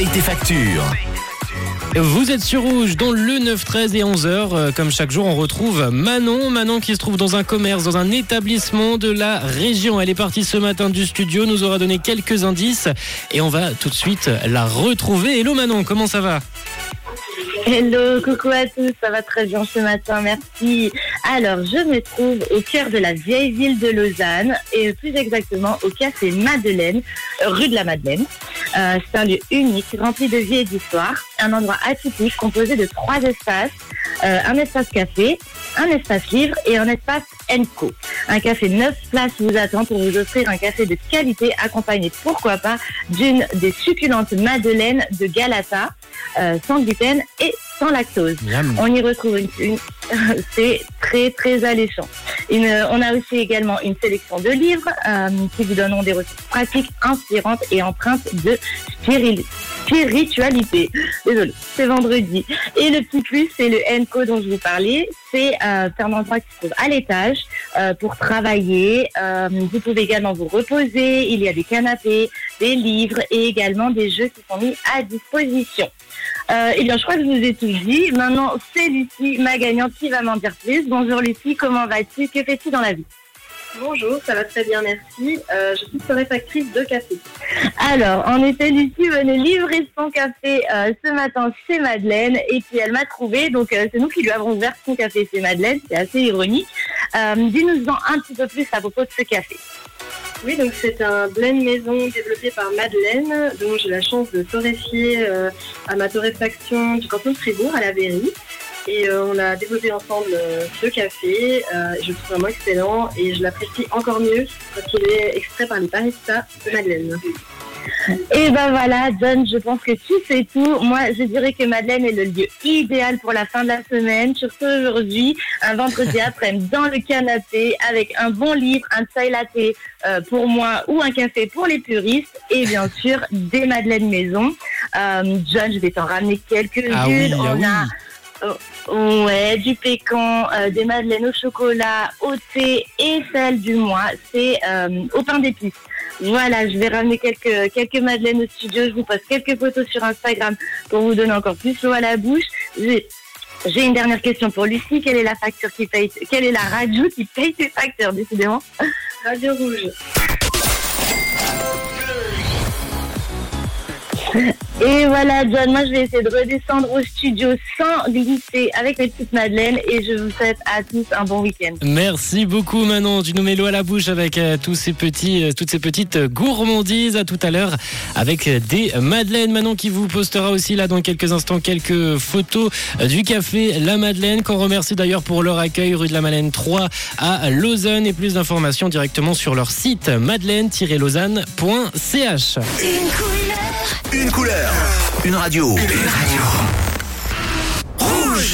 paye tes factures. Vous êtes sur Rouge dans le 9, 13 et 11h. Euh, Comme chaque jour, on retrouve Manon. Manon qui se trouve dans un commerce, dans un établissement de la région. Elle est partie ce matin du studio, nous aura donné quelques indices et on va tout de suite la retrouver. Hello Manon, comment ça va? Hello, coucou à tous, ça va très bien ce matin, merci. Alors, je me trouve au cœur de la vieille ville de Lausanne et plus exactement au café Madeleine, rue de la Madeleine. Euh, c'est un lieu unique, rempli de vie et d'histoire, un endroit atypique composé de trois espaces, euh, un espace café, un espace livre et un espace Enco. Un café 9 places vous attend pour vous offrir un café de qualité accompagné, pourquoi pas, d'une des succulentes madeleines de Galata, euh, sans gluten et sans lactose. Miam. On y retrouve une, une- c'est très très alléchant. Une- on a aussi également une sélection de livres euh, qui vous donneront des ressources pratiques, inspirantes et empreintes de spiri- spiritualité. Désolée, c'est vendredi. Et le petit plus, c'est le Enco dont je vous parlais. C'est euh, un endroit qui se trouve à l'étage euh, pour travailler. Euh, vous pouvez également vous reposer. Il y a des canapés, des livres et également des jeux qui sont mis à disposition. Euh, eh bien, je crois que je vous ai tout dit. Maintenant, c'est Lucie, ma gagnante, qui va m'en dire plus. Bonjour Lucie, comment vas-tu? Que fais-tu dans la vie? Bonjour, ça va très bien, merci. Euh, je suis torréfactrice de café. Alors, en effet, Lucie venait livrer son café euh, ce matin chez Madeleine et puis elle m'a trouvé. Donc, euh, c'est nous qui lui avons ouvert son café chez Madeleine. C'est assez ironique. Dis-nous-en un petit peu plus à propos de ce café. Oui, donc c'est un blend maison développé par Madeleine, dont j'ai la chance de torréfier euh, à ma torréfaction du canton de Fribourg à la Berry. Et euh, on a développé ensemble euh, ce café. Je le trouve vraiment excellent et je l'apprécie encore mieux parce qu'il est extrait par les baristas de Madeleine. Et ben voilà, John, je pense que tu sais tout. Moi, je dirais que Madeleine est le lieu idéal pour la fin de la semaine, surtout aujourd'hui, un vendredi après-midi dans le canapé avec un bon livre, un chai latte euh, pour moi ou un café pour les puristes et bien sûr des Madeleines maison. Euh, John, je vais t'en ramener quelques-unes. Ah oui, ah oui. Oh, Ouais, du pécan, euh, des madeleines au chocolat, au thé et celle du mois, c'est euh, au pain d'épices. Voilà, je vais ramener quelques, quelques madeleines au studio, je vous poste quelques photos sur Instagram pour vous donner encore plus l'eau à la bouche. J'ai j'ai une dernière question pour Lucie. Quelle est la facture qui paye, quelle est la radio qui paye tes factures, décidément? Radio Rouge. Et voilà, John, moi je vais essayer de redescendre au studio sans glisser avec mes petites madeleines et je vous souhaite à tous un bon week-end. Merci beaucoup Manon, tu nous mets l'eau à la bouche avec euh, tous ces petits, euh, toutes ces petites gourmandises. À tout à l'heure avec euh, des madeleines. Manon qui vous postera aussi là dans quelques instants quelques photos du café La Madeleine qu'on remercie d'ailleurs pour leur accueil rue de la Madeleine 3 à Lausanne et plus d'informations directement sur leur site madeleine-lausanne.ch. Une couleur, une radio. Une radio.